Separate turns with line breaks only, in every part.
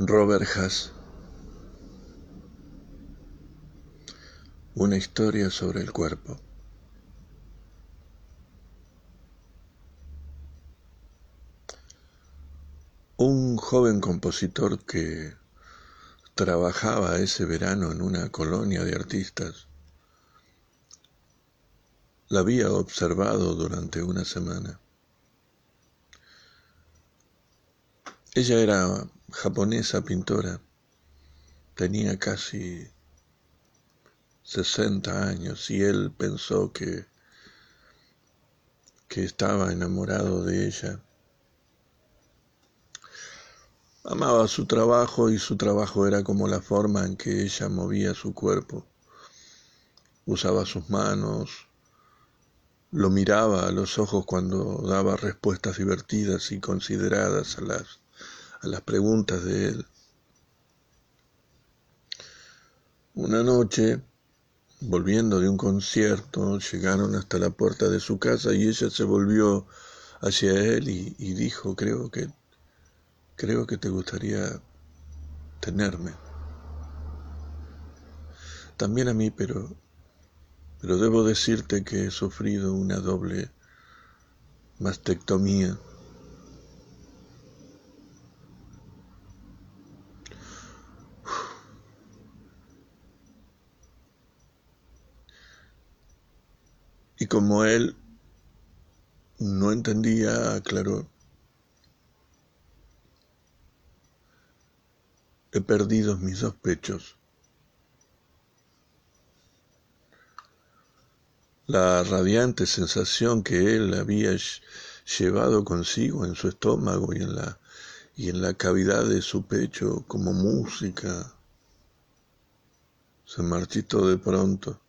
Robert Haas Una historia sobre el cuerpo. Un joven compositor que trabajaba ese verano en una colonia de artistas la había observado durante una semana. Ella era japonesa pintora, tenía casi 60 años y él pensó que, que estaba enamorado de ella. Amaba su trabajo y su trabajo era como la forma en que ella movía su cuerpo. Usaba sus manos, lo miraba a los ojos cuando daba respuestas divertidas y consideradas a las, a las preguntas de él. Una noche, volviendo de un concierto, llegaron hasta la puerta de su casa y ella se volvió hacia él y, dijo, creo que, creo que te gustaría tenerme. También a mí, pero, pero debo decirte que he sufrido una doble mastectomía. Y como él no entendía, aclaró, he perdido mis dos pechos. La radiante sensación que él había llevado consigo en su estómago y en la, y en la cavidad de su pecho como música se marchitó de pronto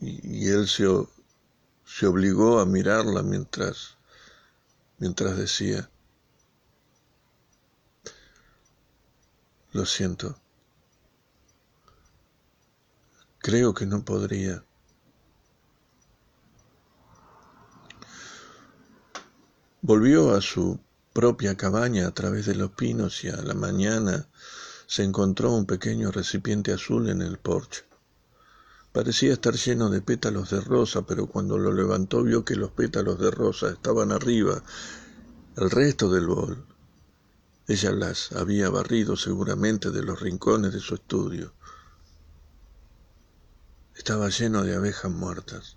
y, él se, se obligó a mirarla mientras, mientras decía, lo siento, creo que no podría. Volvió a su propia cabaña a través de los pinos y a la mañana se encontró un pequeño recipiente azul en el porche. Parecía estar lleno de pétalos de rosa, pero cuando lo levantó vio que los pétalos de rosa estaban arriba, el resto del bol. Ella las había barrido seguramente de los rincones de su estudio. Estaba lleno de abejas muertas.